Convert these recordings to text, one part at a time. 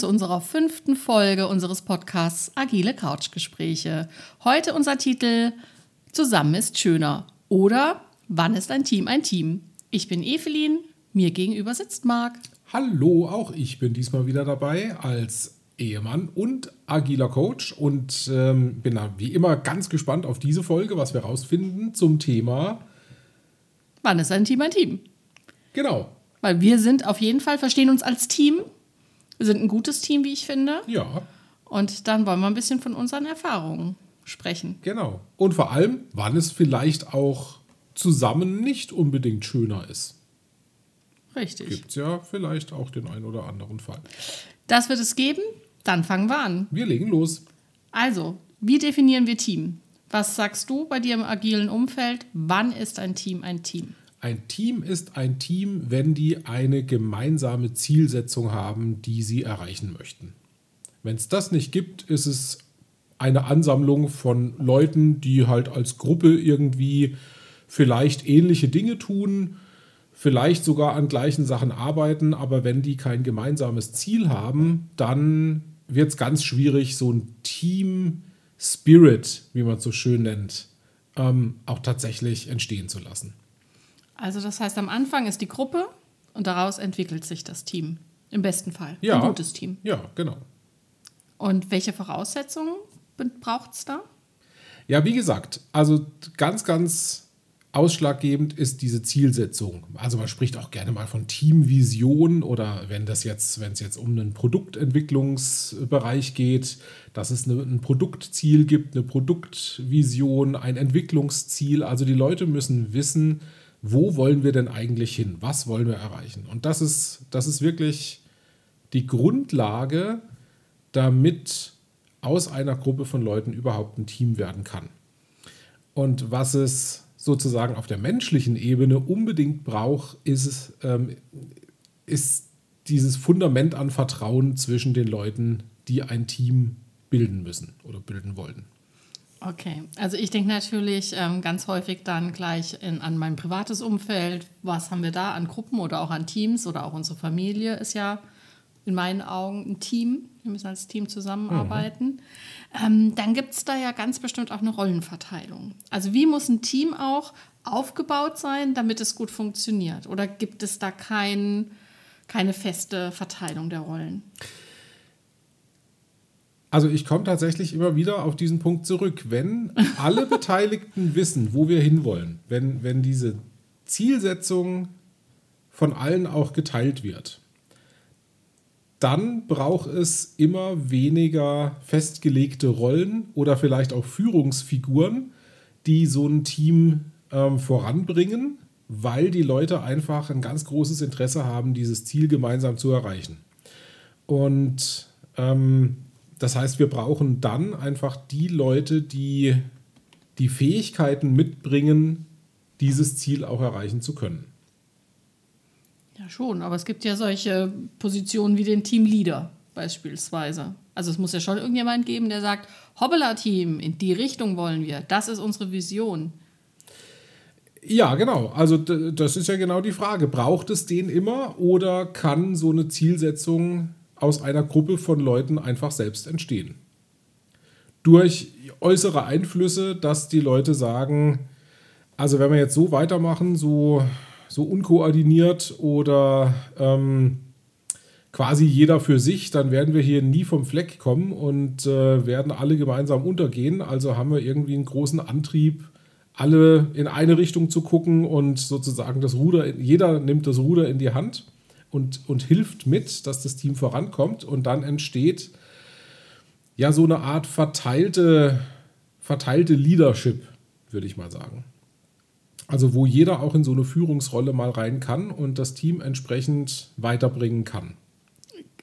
Zu unserer fünften Folge unseres Podcasts Agile Couchgespräche. Heute unser Titel Zusammen ist schöner oder Wann ist ein Team ein Team? Ich bin Evelyn, mir gegenüber sitzt Marc. Hallo, auch ich bin diesmal wieder dabei als Ehemann und agiler Coach und ähm, bin wie immer ganz gespannt auf diese Folge, was wir rausfinden zum Thema. Wann ist ein Team ein Team? Genau. Weil wir sind auf jeden Fall, verstehen uns als Team. Wir sind ein gutes Team, wie ich finde. Ja. Und dann wollen wir ein bisschen von unseren Erfahrungen sprechen. Genau. Und vor allem, wann es vielleicht auch zusammen nicht unbedingt schöner ist. Richtig. Gibt es ja vielleicht auch den einen oder anderen Fall. Das wird es geben. Dann fangen wir an. Wir legen los. Also, wie definieren wir Team? Was sagst du bei dir im agilen Umfeld? Wann ist ein Team ein Team? Ein Team ist ein Team, wenn die eine gemeinsame Zielsetzung haben, die sie erreichen möchten. Wenn es das nicht gibt, ist es eine Ansammlung von Leuten, die halt als Gruppe irgendwie vielleicht ähnliche Dinge tun, vielleicht sogar an gleichen Sachen arbeiten, aber wenn die kein gemeinsames Ziel haben, dann wird es ganz schwierig, so ein Team Spirit, wie man es so schön nennt, ähm, auch tatsächlich entstehen zu lassen. Also das heißt, am Anfang ist die Gruppe und daraus entwickelt sich das Team. Im besten Fall. Ja. Ein gutes Team. Ja, genau. Und welche Voraussetzungen braucht es da? Ja, wie gesagt, also ganz, ganz Ausschlaggebend ist diese Zielsetzung. Also man spricht auch gerne mal von Teamvision oder wenn das jetzt, wenn es jetzt um einen Produktentwicklungsbereich geht, dass es eine, ein Produktziel gibt, eine Produktvision, ein Entwicklungsziel. Also die Leute müssen wissen, wo wollen wir denn eigentlich hin? Was wollen wir erreichen? Und das ist, das ist wirklich die Grundlage, damit aus einer Gruppe von Leuten überhaupt ein Team werden kann. Und was es sozusagen auf der menschlichen Ebene unbedingt braucht, ist, ähm, ist dieses Fundament an Vertrauen zwischen den Leuten, die ein Team bilden müssen oder bilden wollen. Okay, also ich denke natürlich ähm, ganz häufig dann gleich in, an mein privates Umfeld. Was haben wir da an Gruppen oder auch an Teams oder auch unsere Familie ist ja in meinen Augen ein Team. Wir müssen als Team zusammenarbeiten. Mhm. Ähm, dann gibt es da ja ganz bestimmt auch eine Rollenverteilung. Also wie muss ein Team auch aufgebaut sein, damit es gut funktioniert? Oder gibt es da kein, keine feste Verteilung der Rollen? Also ich komme tatsächlich immer wieder auf diesen Punkt zurück. Wenn alle Beteiligten wissen, wo wir hinwollen, wenn, wenn diese Zielsetzung von allen auch geteilt wird, dann braucht es immer weniger festgelegte Rollen oder vielleicht auch Führungsfiguren, die so ein Team ähm, voranbringen, weil die Leute einfach ein ganz großes Interesse haben, dieses Ziel gemeinsam zu erreichen. Und ähm, das heißt, wir brauchen dann einfach die Leute, die die Fähigkeiten mitbringen, dieses Ziel auch erreichen zu können. Ja, schon, aber es gibt ja solche Positionen wie den Teamleader beispielsweise. Also es muss ja schon irgendjemand geben, der sagt, Hobbler-Team, in die Richtung wollen wir, das ist unsere Vision. Ja, genau. Also das ist ja genau die Frage. Braucht es den immer oder kann so eine Zielsetzung aus einer Gruppe von Leuten einfach selbst entstehen? Durch äußere Einflüsse, dass die Leute sagen, also wenn wir jetzt so weitermachen, so so unkoordiniert oder ähm, quasi jeder für sich, dann werden wir hier nie vom Fleck kommen und äh, werden alle gemeinsam untergehen. Also haben wir irgendwie einen großen Antrieb, alle in eine Richtung zu gucken und sozusagen das Ruder, jeder nimmt das Ruder in die Hand und, und hilft mit, dass das Team vorankommt und dann entsteht ja so eine Art verteilte, verteilte Leadership, würde ich mal sagen. Also wo jeder auch in so eine Führungsrolle mal rein kann und das Team entsprechend weiterbringen kann.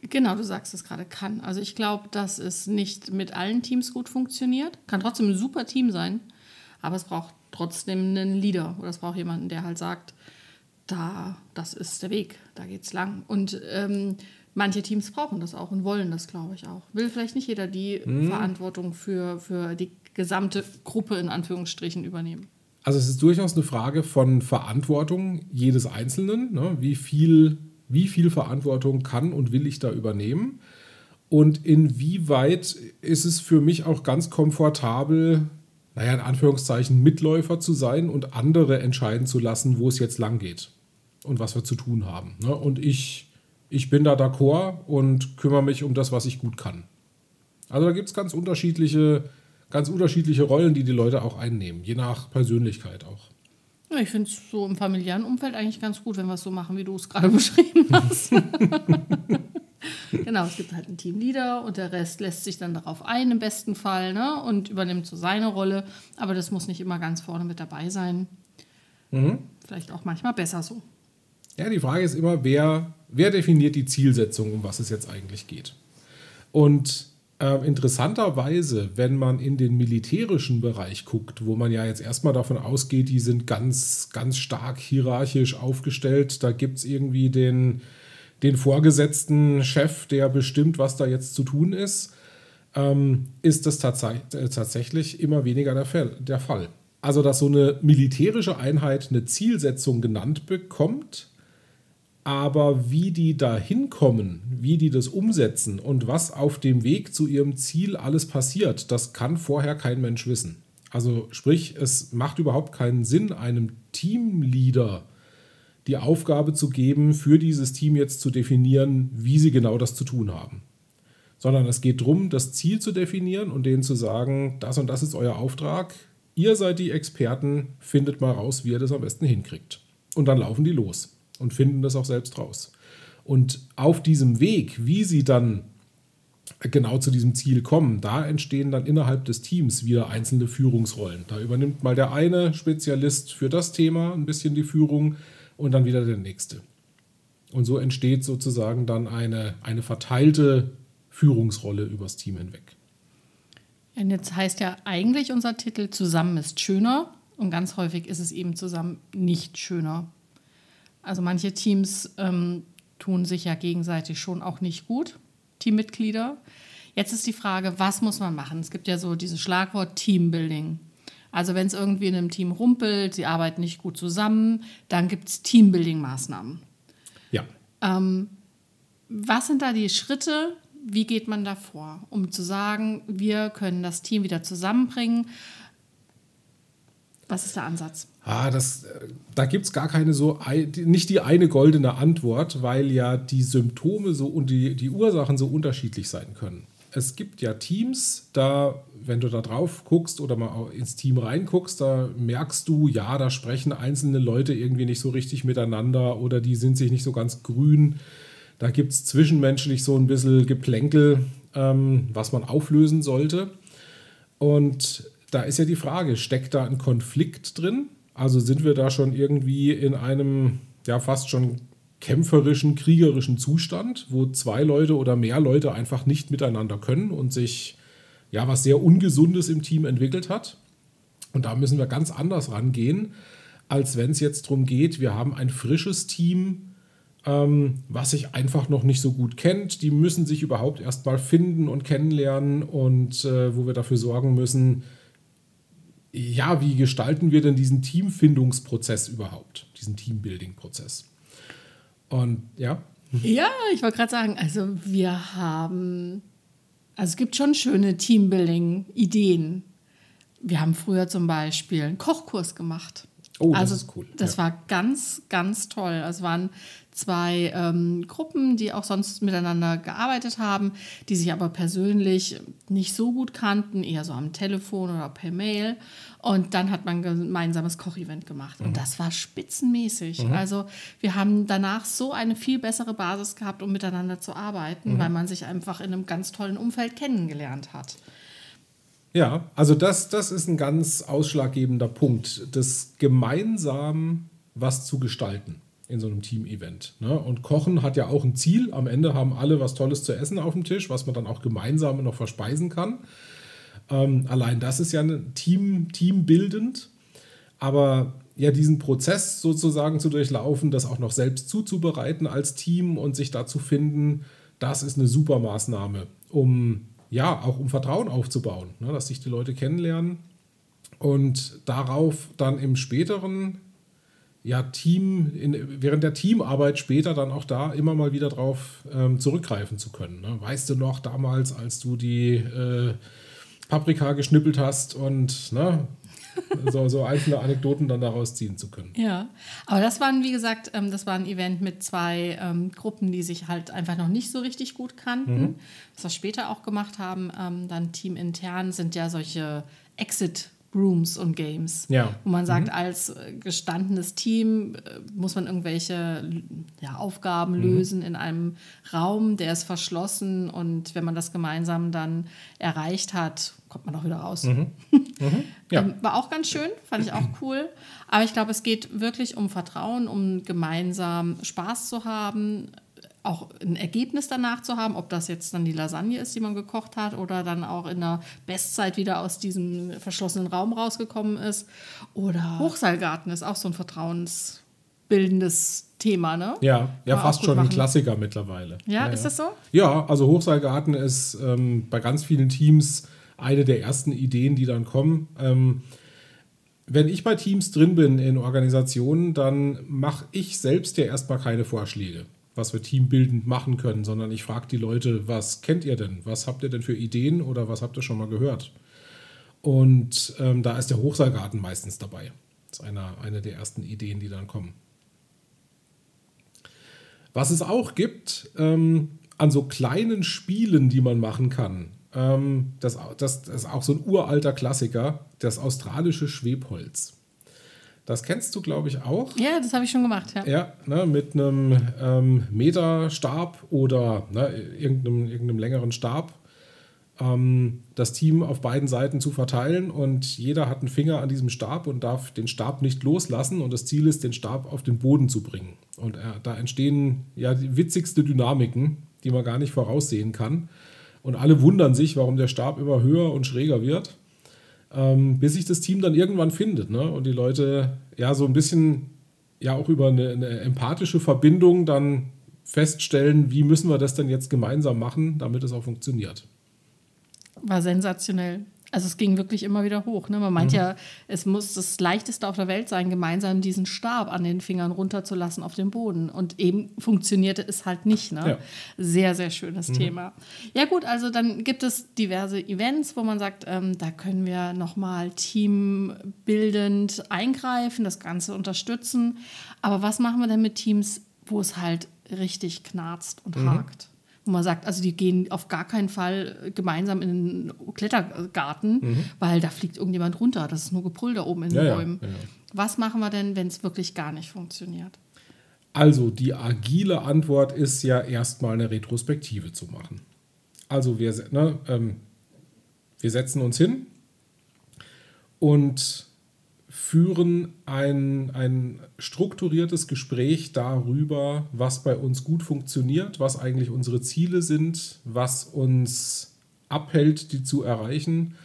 Genau, du sagst es gerade, kann. Also ich glaube, dass es nicht mit allen Teams gut funktioniert. Kann trotzdem ein super Team sein, aber es braucht trotzdem einen Leader oder es braucht jemanden, der halt sagt, da, das ist der Weg, da geht's lang. Und ähm, manche Teams brauchen das auch und wollen das, glaube ich, auch. Will vielleicht nicht jeder die hm. Verantwortung für, für die gesamte Gruppe in Anführungsstrichen übernehmen. Also es ist durchaus eine Frage von Verantwortung jedes Einzelnen. Ne? Wie viel Wie viel Verantwortung kann und will ich da übernehmen? Und inwieweit ist es für mich auch ganz komfortabel, naja, in Anführungszeichen Mitläufer zu sein und andere entscheiden zu lassen, wo es jetzt lang geht und was wir zu tun haben. Ne? Und ich, ich bin da d'accord und kümmere mich um das, was ich gut kann. Also da gibt es ganz unterschiedliche, ganz unterschiedliche Rollen, die die Leute auch einnehmen, je nach Persönlichkeit auch. Ja, ich finde es so im familiären Umfeld eigentlich ganz gut, wenn wir es so machen, wie du es gerade beschrieben hast. genau, es gibt halt einen Teamleader und der Rest lässt sich dann darauf ein, im besten Fall, ne? und übernimmt so seine Rolle. Aber das muss nicht immer ganz vorne mit dabei sein. Mhm. Vielleicht auch manchmal besser so. Ja, die Frage ist immer, wer, wer definiert die Zielsetzung, um was es jetzt eigentlich geht. Und äh, interessanterweise, wenn man in den militärischen Bereich guckt, wo man ja jetzt erstmal davon ausgeht, die sind ganz, ganz stark hierarchisch aufgestellt, da gibt es irgendwie den, den vorgesetzten Chef, der bestimmt, was da jetzt zu tun ist, ähm, ist das tats äh, tatsächlich immer weniger der Fall, der Fall. Also, dass so eine militärische Einheit eine Zielsetzung genannt bekommt, aber wie die da hinkommen, wie die das umsetzen und was auf dem Weg zu ihrem Ziel alles passiert, das kann vorher kein Mensch wissen. Also sprich, es macht überhaupt keinen Sinn, einem Teamleader die Aufgabe zu geben, für dieses Team jetzt zu definieren, wie sie genau das zu tun haben. Sondern es geht darum, das Ziel zu definieren und denen zu sagen, das und das ist euer Auftrag, ihr seid die Experten, findet mal raus, wie ihr das am besten hinkriegt. Und dann laufen die los und finden das auch selbst raus. Und auf diesem Weg, wie sie dann genau zu diesem Ziel kommen, da entstehen dann innerhalb des Teams wieder einzelne Führungsrollen. Da übernimmt mal der eine Spezialist für das Thema ein bisschen die Führung und dann wieder der nächste. Und so entsteht sozusagen dann eine, eine verteilte Führungsrolle übers Team hinweg. Und jetzt heißt ja eigentlich unser Titel Zusammen ist schöner und ganz häufig ist es eben zusammen nicht schöner. Also manche Teams ähm, tun sich ja gegenseitig schon auch nicht gut, Teammitglieder. Jetzt ist die Frage, was muss man machen? Es gibt ja so dieses Schlagwort Teambuilding. Also wenn es irgendwie in einem Team rumpelt, sie arbeiten nicht gut zusammen, dann gibt es Teambuilding-Maßnahmen. Ja. Ähm, was sind da die Schritte? Wie geht man da vor, um zu sagen, wir können das Team wieder zusammenbringen? Was ist der Ansatz? Ah, das, äh, da gibt es gar keine so, nicht die eine goldene Antwort, weil ja die Symptome so und die, die Ursachen so unterschiedlich sein können. Es gibt ja Teams, da, wenn du da drauf guckst oder mal ins Team reinguckst, da merkst du, ja, da sprechen einzelne Leute irgendwie nicht so richtig miteinander oder die sind sich nicht so ganz grün. Da gibt es zwischenmenschlich so ein bisschen Geplänkel, ähm, was man auflösen sollte. Und da ist ja die Frage, steckt da ein Konflikt drin? Also sind wir da schon irgendwie in einem ja fast schon kämpferischen, kriegerischen Zustand, wo zwei Leute oder mehr Leute einfach nicht miteinander können und sich ja was sehr Ungesundes im Team entwickelt hat. Und da müssen wir ganz anders rangehen, als wenn es jetzt darum geht, wir haben ein frisches Team, ähm, was sich einfach noch nicht so gut kennt. Die müssen sich überhaupt erst mal finden und kennenlernen und äh, wo wir dafür sorgen müssen, ja, wie gestalten wir denn diesen Teamfindungsprozess überhaupt, diesen Teambuilding-Prozess? Und ja. Ja, ich wollte gerade sagen, also wir haben, also es gibt schon schöne Teambuilding-Ideen. Wir haben früher zum Beispiel einen Kochkurs gemacht. Oh, das also, ist cool. Das ja. war ganz, ganz toll. Es waren zwei ähm, Gruppen, die auch sonst miteinander gearbeitet haben, die sich aber persönlich nicht so gut kannten, eher so am Telefon oder per Mail. Und dann hat man ein gemeinsames Kochevent gemacht. Mhm. Und das war spitzenmäßig. Mhm. Also wir haben danach so eine viel bessere Basis gehabt, um miteinander zu arbeiten, mhm. weil man sich einfach in einem ganz tollen Umfeld kennengelernt hat. Ja, also das, das ist ein ganz ausschlaggebender Punkt, das gemeinsam was zu gestalten in so einem Team-Event. Ne? Und Kochen hat ja auch ein Ziel. Am Ende haben alle was Tolles zu essen auf dem Tisch, was man dann auch gemeinsam noch verspeisen kann. Ähm, allein das ist ja ein Team, teambildend. Aber ja, diesen Prozess sozusagen zu durchlaufen, das auch noch selbst zuzubereiten als Team und sich da zu finden, das ist eine super Maßnahme, um ja auch um Vertrauen aufzubauen, ne? dass sich die Leute kennenlernen und darauf dann im späteren ja, Team, in, während der Teamarbeit später dann auch da immer mal wieder drauf ähm, zurückgreifen zu können. Ne? Weißt du noch damals, als du die äh, Paprika geschnippelt hast und ne, so, so einzelne Anekdoten dann daraus ziehen zu können. Ja, aber das waren, wie gesagt, ähm, das war ein Event mit zwei ähm, Gruppen, die sich halt einfach noch nicht so richtig gut kannten. Mhm. Was wir später auch gemacht haben, ähm, dann teamintern sind ja solche Exit- Rooms und Games. Ja. Wo man sagt, mhm. als äh, gestandenes Team äh, muss man irgendwelche ja, Aufgaben mhm. lösen in einem Raum, der ist verschlossen und wenn man das gemeinsam dann erreicht hat, kommt man auch wieder raus. Mhm. mhm. Ja. Ähm, war auch ganz schön, fand ich auch cool. Aber ich glaube, es geht wirklich um Vertrauen, um gemeinsam Spaß zu haben, auch ein Ergebnis danach zu haben, ob das jetzt dann die Lasagne ist, die man gekocht hat, oder dann auch in der Bestzeit wieder aus diesem verschlossenen Raum rausgekommen ist. Oder Hochseilgarten ist auch so ein vertrauensbildendes Thema, ne? Ja, ja fast schon machen. ein Klassiker mittlerweile. Ja, ja ist ja. das so? Ja, also Hochseilgarten ist ähm, bei ganz vielen Teams eine der ersten Ideen, die dann kommen. Ähm, wenn ich bei Teams drin bin in Organisationen, dann mache ich selbst ja erstmal keine Vorschläge, was wir teambildend machen können, sondern ich frage die Leute, was kennt ihr denn? Was habt ihr denn für Ideen oder was habt ihr schon mal gehört? Und ähm, da ist der Hochseilgarten meistens dabei. Das ist eine, eine der ersten Ideen, die dann kommen. Was es auch gibt ähm, an so kleinen Spielen, die man machen kann, ähm, das, das, das ist auch so ein uralter Klassiker, das australische Schwebholz. Das kennst du, glaube ich, auch. Ja, das habe ich schon gemacht, ja. Ja, ne, mit einem ähm, Meterstab oder ne, irgendeinem, irgendeinem längeren Stab ähm, das Team auf beiden Seiten zu verteilen und jeder hat einen Finger an diesem Stab und darf den Stab nicht loslassen und das Ziel ist, den Stab auf den Boden zu bringen. Und äh, da entstehen ja die witzigste Dynamiken, die man gar nicht voraussehen kann. Und alle wundern sich, warum der Stab immer höher und schräger wird, ähm, bis sich das Team dann irgendwann findet. Ne? Und die Leute ja so ein bisschen ja auch über eine, eine empathische Verbindung dann feststellen, wie müssen wir das denn jetzt gemeinsam machen, damit es auch funktioniert. War sensationell. Also es ging wirklich immer wieder hoch. Ne? Man meint mhm. ja, es muss das Leichteste auf der Welt sein, gemeinsam diesen Stab an den Fingern runterzulassen auf den Boden. Und eben funktionierte es halt nicht. Ne? Ja. Sehr, sehr schönes mhm. Thema. Ja gut, also dann gibt es diverse Events, wo man sagt, ähm, da können wir nochmal teambildend eingreifen, das Ganze unterstützen. Aber was machen wir denn mit Teams, wo es halt richtig knarzt und mhm. hakt? Wo man sagt, also die gehen auf gar keinen Fall gemeinsam in den Klettergarten, mhm. weil da fliegt irgendjemand runter. Das ist nur Gebrüll da oben in den ja, Bäumen. Ja, ja. Was machen wir denn, wenn es wirklich gar nicht funktioniert? Also die agile Antwort ist ja erstmal eine Retrospektive zu machen. Also wir, ne, ähm, wir setzen uns hin und führen ein, ein strukturiertes Gespräch darüber, was bei uns gut funktioniert, was eigentlich unsere Ziele sind, was uns abhält, die zu erreichen,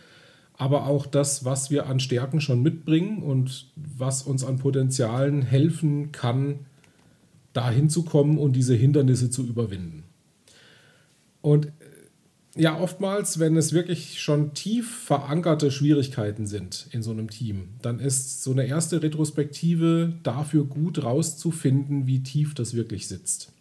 aber auch das, was wir an Stärken schon mitbringen und was uns an Potenzialen helfen kann, dahin zu kommen und diese Hindernisse zu überwinden. Und ja, oftmals, wenn es wirklich schon tief verankerte Schwierigkeiten sind in so einem Team, dann ist so eine erste Retrospektive dafür gut rauszufinden, wie tief das wirklich sitzt.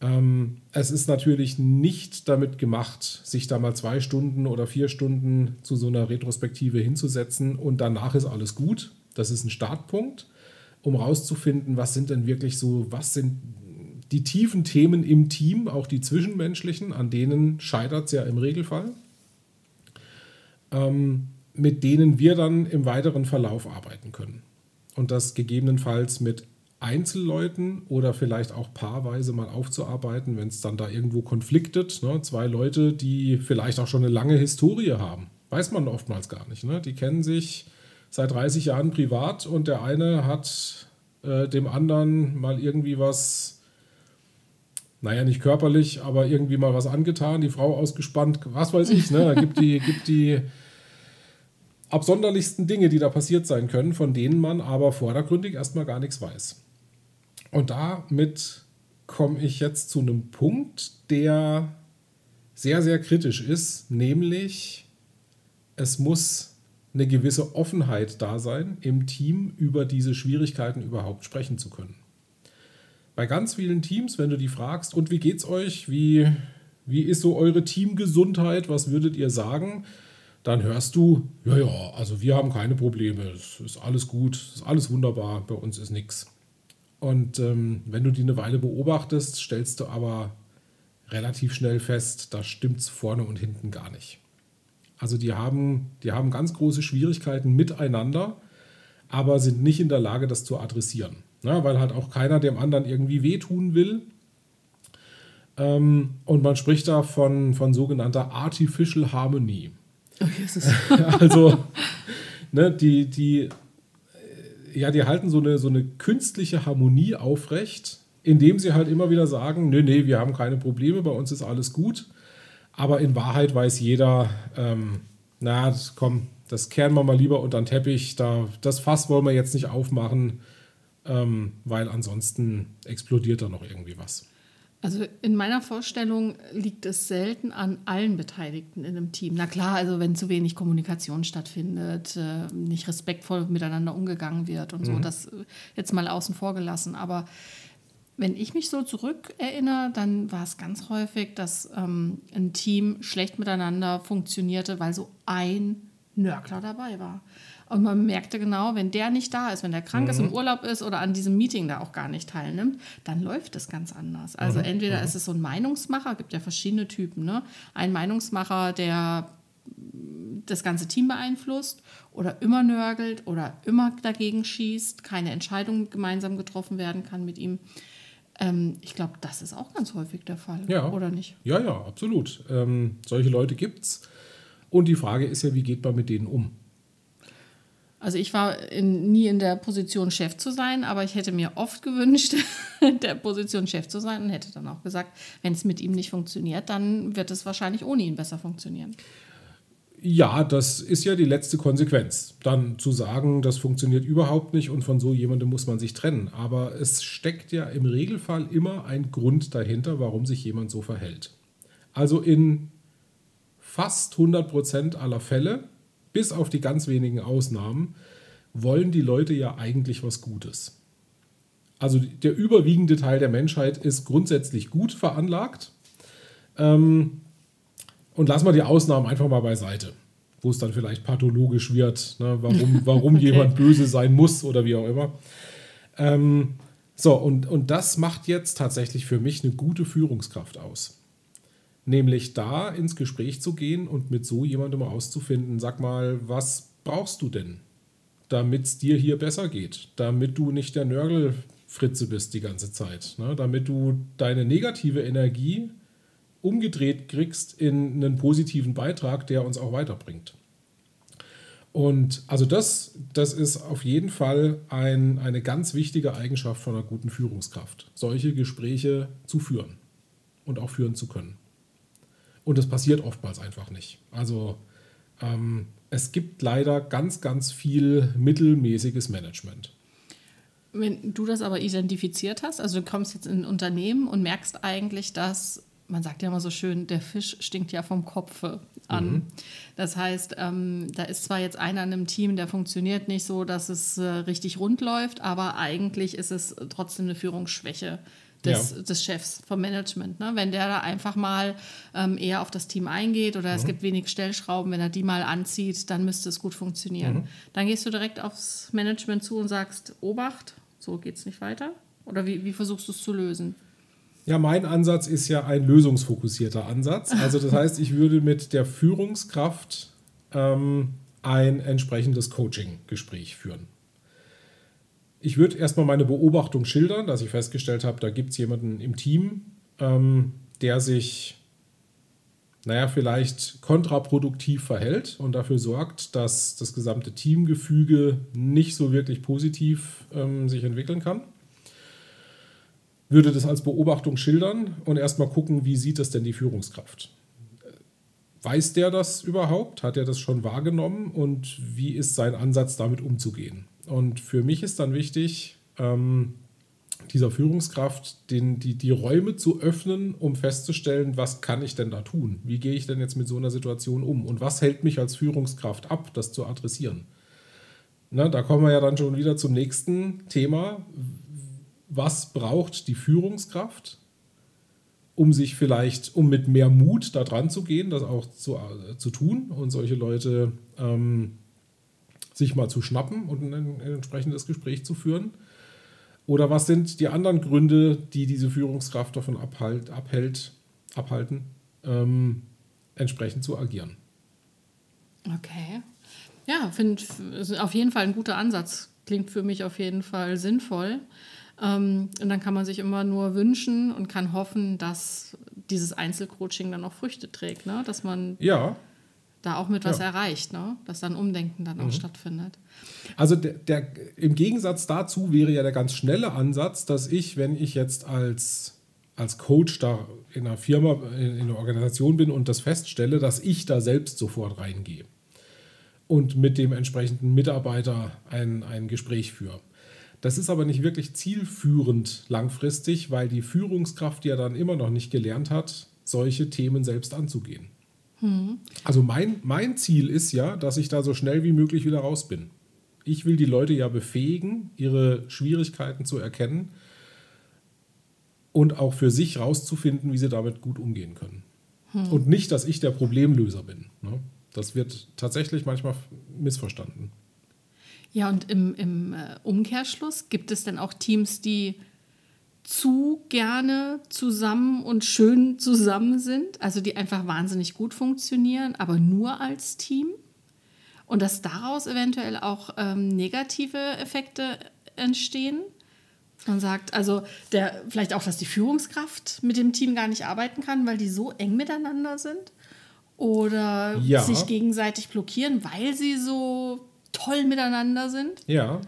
Ähm, es ist natürlich nicht damit gemacht, sich da mal zwei Stunden oder vier Stunden zu so einer Retrospektive hinzusetzen und danach ist alles gut. Das ist ein Startpunkt, um rauszufinden, was sind denn wirklich so, was sind die tiefen Themen im Team, auch die zwischenmenschlichen, an denen scheitert es ja im Regelfall, ähm, mit denen wir dann im weiteren Verlauf arbeiten können. Und das gegebenenfalls mit Einzelleuten oder vielleicht auch paarweise mal aufzuarbeiten, wenn es dann da irgendwo konfliktet. Ne? Zwei Leute, die vielleicht auch schon eine lange Historie haben. Weiß man oftmals gar nicht. Ne? Die kennen sich seit 30 Jahren privat und der eine hat äh, dem anderen mal irgendwie was naja, nicht körperlich, aber irgendwie mal was angetan, die Frau ausgespannt, was weiß ich, ne? Da gibt die, gibt die absonderlichsten Dinge, die da passiert sein können, von denen man aber vordergründig erstmal gar nichts weiß. Und damit komme ich jetzt zu einem Punkt, der sehr, sehr kritisch ist, nämlich es muss eine gewisse Offenheit da sein, im Team über diese Schwierigkeiten überhaupt sprechen zu können. Bei ganz vielen Teams, wenn du die fragst, und wie geht's euch? Wie, wie ist so eure Teamgesundheit? Was würdet ihr sagen? Dann hörst du, ja, ja, also wir haben keine Probleme, es ist alles gut, es ist alles wunderbar, bei uns ist nichts. Und ähm, wenn du die eine Weile beobachtest, stellst du aber relativ schnell fest, da stimmt es vorne und hinten gar nicht. Also die haben, die haben ganz große Schwierigkeiten miteinander, aber sind nicht in der Lage, das zu adressieren. Ja, weil halt auch keiner dem anderen irgendwie wehtun will. Ähm, und man spricht da von, von sogenannter Artificial Harmony. Oh, Jesus. also, ne, die, die, ja, die halten so eine, so eine künstliche Harmonie aufrecht, indem sie halt immer wieder sagen, nee, nee, wir haben keine Probleme, bei uns ist alles gut. Aber in Wahrheit weiß jeder, ähm, na, komm, das kehren wir mal lieber unter den Teppich. Da, das Fass wollen wir jetzt nicht aufmachen, ähm, weil ansonsten explodiert da noch irgendwie was. Also in meiner Vorstellung liegt es selten an allen Beteiligten in einem Team. Na klar, also wenn zu wenig Kommunikation stattfindet, äh, nicht respektvoll miteinander umgegangen wird und so, mhm. das jetzt mal außen vor gelassen. Aber wenn ich mich so zurückerinnere, dann war es ganz häufig, dass ähm, ein Team schlecht miteinander funktionierte, weil so ein Nörgler dabei war. Und man merkte genau, wenn der nicht da ist, wenn der krank mhm. ist, im Urlaub ist oder an diesem Meeting da auch gar nicht teilnimmt, dann läuft es ganz anders. Also mhm. entweder mhm. ist es so ein Meinungsmacher, gibt ja verschiedene Typen, ne? Ein Meinungsmacher, der das ganze Team beeinflusst oder immer nörgelt oder immer dagegen schießt, keine Entscheidung gemeinsam getroffen werden kann mit ihm. Ähm, ich glaube, das ist auch ganz häufig der Fall, ja. oder nicht? Ja, ja, absolut. Ähm, solche Leute gibt es. Und die Frage ist ja, wie geht man mit denen um? Also ich war in, nie in der Position, Chef zu sein, aber ich hätte mir oft gewünscht, in der Position Chef zu sein und hätte dann auch gesagt, wenn es mit ihm nicht funktioniert, dann wird es wahrscheinlich ohne ihn besser funktionieren. Ja, das ist ja die letzte Konsequenz. Dann zu sagen, das funktioniert überhaupt nicht und von so jemandem muss man sich trennen. Aber es steckt ja im Regelfall immer ein Grund dahinter, warum sich jemand so verhält. Also in fast 100 Prozent aller Fälle, bis auf die ganz wenigen Ausnahmen, wollen die Leute ja eigentlich was Gutes. Also der überwiegende Teil der Menschheit ist grundsätzlich gut veranlagt. Ähm, und lassen wir die Ausnahmen einfach mal beiseite, wo es dann vielleicht pathologisch wird, ne, warum, warum okay. jemand böse sein muss oder wie auch immer. Ähm, so, und, und das macht jetzt tatsächlich für mich eine gute Führungskraft aus. Nämlich da ins Gespräch zu gehen und mit so jemandem auszufinden, sag mal, was brauchst du denn, damit es dir hier besser geht, damit du nicht der Nörgelfritze bist die ganze Zeit, ne? damit du deine negative Energie umgedreht kriegst in einen positiven Beitrag, der uns auch weiterbringt. Und also das, das ist auf jeden Fall ein, eine ganz wichtige Eigenschaft von einer guten Führungskraft, solche Gespräche zu führen und auch führen zu können. Und das passiert oftmals einfach nicht. Also ähm, es gibt leider ganz, ganz viel mittelmäßiges Management. Wenn du das aber identifiziert hast, also du kommst jetzt in ein Unternehmen und merkst eigentlich, dass man sagt ja immer so schön, der Fisch stinkt ja vom Kopfe an. Mhm. Das heißt, ähm, da ist zwar jetzt einer in einem Team, der funktioniert nicht so, dass es äh, richtig rund läuft, aber eigentlich ist es trotzdem eine Führungsschwäche des, ja. des Chefs, vom Management. Ne? Wenn der da einfach mal ähm, eher auf das Team eingeht oder mhm. es gibt wenig Stellschrauben, wenn er die mal anzieht, dann müsste es gut funktionieren. Mhm. Dann gehst du direkt aufs Management zu und sagst, Obacht, so geht es nicht weiter. Oder wie, wie versuchst du es zu lösen? Ja, mein Ansatz ist ja ein lösungsfokussierter Ansatz. Also das heißt, ich würde mit der Führungskraft ähm, ein entsprechendes Coaching-Gespräch führen. Ich würde erstmal meine Beobachtung schildern, dass ich festgestellt habe, da gibt es jemanden im Team, ähm, der sich, naja, vielleicht kontraproduktiv verhält und dafür sorgt, dass das gesamte Teamgefüge nicht so wirklich positiv ähm, sich entwickeln kann würde das als Beobachtung schildern und erstmal gucken, wie sieht das denn die Führungskraft? Weiß der das überhaupt? Hat er das schon wahrgenommen? Und wie ist sein Ansatz, damit umzugehen? Und für mich ist dann wichtig, ähm, dieser Führungskraft den, die, die Räume zu öffnen, um festzustellen, was kann ich denn da tun? Wie gehe ich denn jetzt mit so einer Situation um? Und was hält mich als Führungskraft ab, das zu adressieren? Na, da kommen wir ja dann schon wieder zum nächsten Thema. Was braucht die Führungskraft, um sich vielleicht, um mit mehr Mut da dran zu gehen, das auch zu, äh, zu tun und solche Leute ähm, sich mal zu schnappen und ein, entsprechendes Gespräch zu führen? Oder was sind die anderen Gründe, die diese Führungskraft davon abhalt, abhält, abhalten, ähm, entsprechend zu agieren? Okay. Ja, finde auf jeden Fall ein guter Ansatz. Klingt für mich auf jeden Fall sinnvoll. Ähm, und dann kann man sich immer nur wünschen und kann hoffen, dass dieses Einzelcoaching dann auch Früchte trägt, ne? dass man ja. Da auch mit was ja. erreicht, ne? dass dann Umdenken dann auch Mhm. stattfindet. Also der, der, im Gegensatz dazu wäre ja der ganz schnelle Ansatz, dass ich, wenn ich jetzt als, als Coach da in einer Firma, in, in einer Organisation bin und das feststelle, dass ich da selbst sofort reingehe und mit dem entsprechenden Mitarbeiter ein, ein Gespräch führe. Das ist aber nicht wirklich zielführend langfristig, weil die Führungskraft ja dann immer noch nicht gelernt hat, solche Themen selbst anzugehen. Also mein, mein Ziel ist ja, dass ich da so schnell wie möglich wieder raus bin. Ich will die Leute ja befähigen, ihre Schwierigkeiten zu erkennen und auch für sich rauszufinden, wie sie damit gut umgehen können. Und nicht, dass ich der Problemlöser bin. Ne? Das wird tatsächlich manchmal missverstanden. Ja, und im, im äh, Umkehrschluss gibt es denn auch Teams, die zu gerne zusammen und schön zusammen sind, also die einfach wahnsinnig gut funktionieren, aber nur als Team? Und dass daraus eventuell auch ähm, negative Effekte entstehen? Man sagt, also der, vielleicht auch, dass die Führungskraft mit dem Team gar nicht arbeiten kann, weil die so eng miteinander sind? Oder Ja. sich gegenseitig blockieren, weil sie so toll miteinander sind? Ja,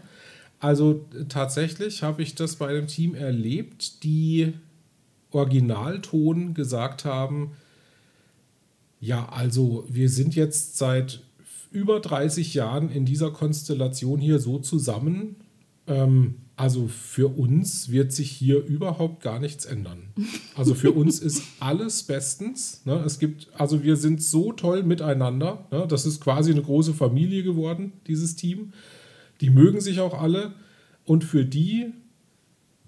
also äh, tatsächlich habe ich das bei einem Team erlebt, die Originalton gesagt haben, ja, also wir sind jetzt seit über 30 Jahren in dieser Konstellation hier so zusammen. Ähm, also für uns wird sich hier überhaupt gar nichts ändern. Also für uns ist alles bestens. Ne? Es gibt, also wir sind so toll miteinander. Ne? Das ist quasi eine große Familie geworden, dieses Team. Die mögen sich auch alle. Und für die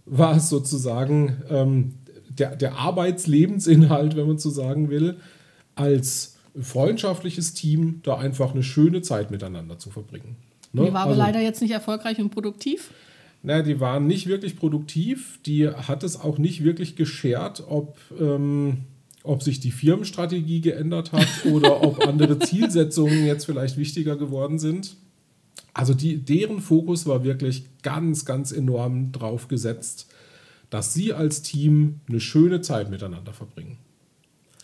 war es sozusagen ähm, der, der Arbeitslebensinhalt, wenn man so sagen will, als freundschaftliches Team da einfach eine schöne Zeit miteinander zu verbringen. Ne? Die war aber Also- leider jetzt nicht erfolgreich und produktiv. na, die waren nicht wirklich produktiv. Die hat es auch nicht wirklich geschert, ob, ähm, ob sich die Firmenstrategie geändert hat oder ob andere Zielsetzungen jetzt vielleicht wichtiger geworden sind. Also die, deren Fokus war wirklich ganz, ganz enorm drauf gesetzt, dass sie als Team eine schöne Zeit miteinander verbringen.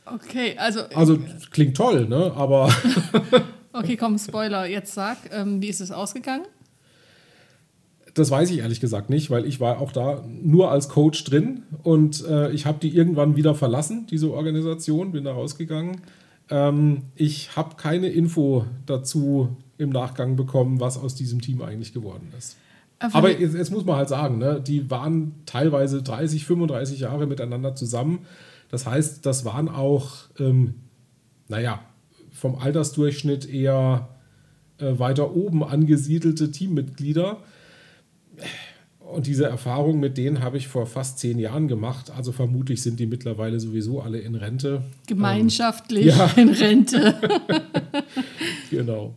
Okay, also, Also klingt toll, ne? Aber okay, komm, Spoiler, jetzt sag, ähm, wie ist es ausgegangen? Das weiß ich ehrlich gesagt nicht, weil ich war auch da nur als Coach drin und äh, ich habe die irgendwann wieder verlassen, diese Organisation, bin da rausgegangen. Ähm, ich habe keine Info dazu im Nachgang bekommen, was aus diesem Team eigentlich geworden ist. Äh, Aber von- jetzt, jetzt muss man halt sagen, ne, die waren teilweise 30, 35 Jahre miteinander zusammen. Das heißt, das waren auch, ähm, naja, vom Altersdurchschnitt eher äh, weiter oben angesiedelte Teammitglieder. Und diese Erfahrung mit denen habe ich vor fast zehn Jahren gemacht. Also vermutlich sind die mittlerweile sowieso alle in Rente. gemeinschaftlich ja. in Rente. Genau.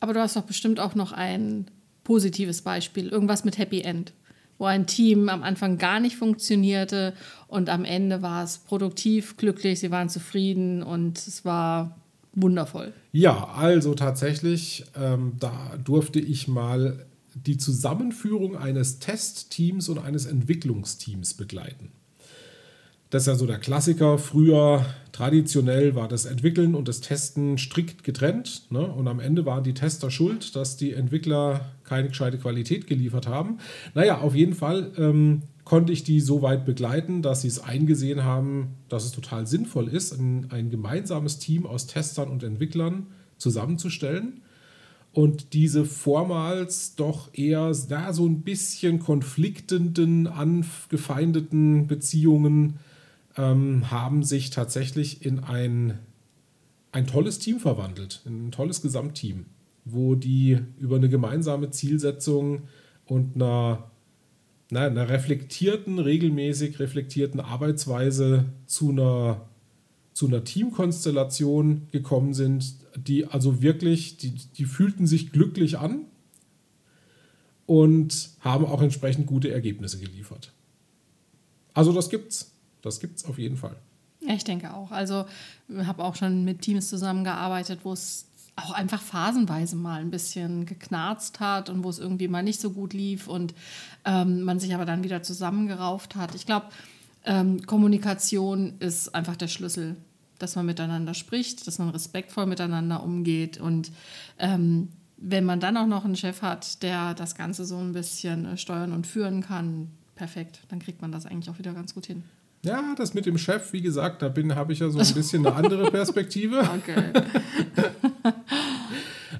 Aber du hast doch bestimmt auch noch ein positives Beispiel, irgendwas mit Happy End, wo ein Team am Anfang gar nicht funktionierte und am Ende war es produktiv, glücklich, sie waren zufrieden und es war wundervoll. Ja, also tatsächlich, ähm, da durfte ich mal die Zusammenführung eines Testteams und eines Entwicklungsteams begleiten. Das ist ja so der Klassiker. Früher, traditionell, war das Entwickeln und das Testen strikt getrennt. Ne? Und am Ende waren die Tester schuld, dass die Entwickler keine gescheite Qualität geliefert haben. Naja, auf jeden Fall ähm, konnte ich die so weit begleiten, dass sie es eingesehen haben, dass es total sinnvoll ist, ein, ein gemeinsames Team aus Testern und Entwicklern zusammenzustellen und diese vormals doch eher da so ein bisschen konfliktenden, angefeindeten Beziehungen ähm, haben sich tatsächlich in ein, ein tolles Team verwandelt, in ein tolles Gesamtteam, wo die über eine gemeinsame Zielsetzung und einer, na, einer reflektierten, regelmäßig reflektierten Arbeitsweise zu einer zu einer Teamkonstellation gekommen sind, die also wirklich, die, die fühlten sich glücklich an und haben auch entsprechend gute Ergebnisse geliefert. Also das gibt's. Das gibt's auf jeden Fall. Ich denke auch. Also habe auch schon mit Teams zusammengearbeitet, wo es auch einfach phasenweise mal ein bisschen geknarzt hat und wo es irgendwie mal nicht so gut lief und ähm, man sich aber dann wieder zusammengerauft hat. Ich glaube, ähm, Kommunikation ist einfach der Schlüssel dass man miteinander spricht, dass man respektvoll miteinander umgeht und ähm, wenn man dann auch noch einen Chef hat, der das Ganze so ein bisschen äh, steuern und führen kann, perfekt, dann kriegt man das eigentlich auch wieder ganz gut hin. Ja, das mit dem Chef, wie gesagt, da habe ich ja so ein bisschen eine andere Perspektive. Okay.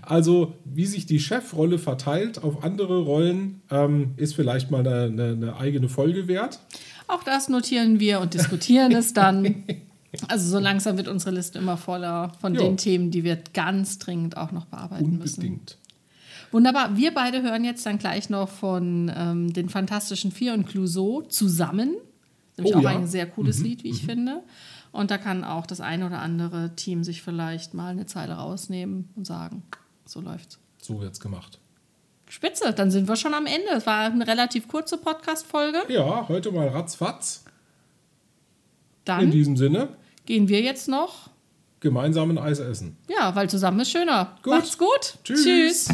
also, wie sich die Chefrolle verteilt auf andere Rollen, ähm, ist vielleicht mal eine, eine, eine eigene Folge wert. Auch das notieren wir und diskutieren es dann. Also so langsam wird unsere Liste immer voller von jo. den Themen, die wir ganz dringend auch noch bearbeiten Unbedingt. müssen. Unbedingt. Wunderbar. Wir beide hören jetzt dann gleich noch von ähm, den Fantastischen Vier und Clouseau zusammen. Nämlich oh, auch ja. ein sehr cooles mhm. Lied, wie ich mhm. finde. Und da kann auch das eine oder andere Team sich vielleicht mal eine Zeile rausnehmen und sagen, so läuft's. So wird's gemacht. Spitze, dann sind wir schon am Ende. Es war eine relativ kurze Podcast-Folge. Ja, heute mal ratzfatz. Dann In diesem Sinne gehen wir jetzt noch gemeinsam ein Eis essen. Ja, weil zusammen ist schöner. Gut. Macht's gut. Tschüss. Tschüss.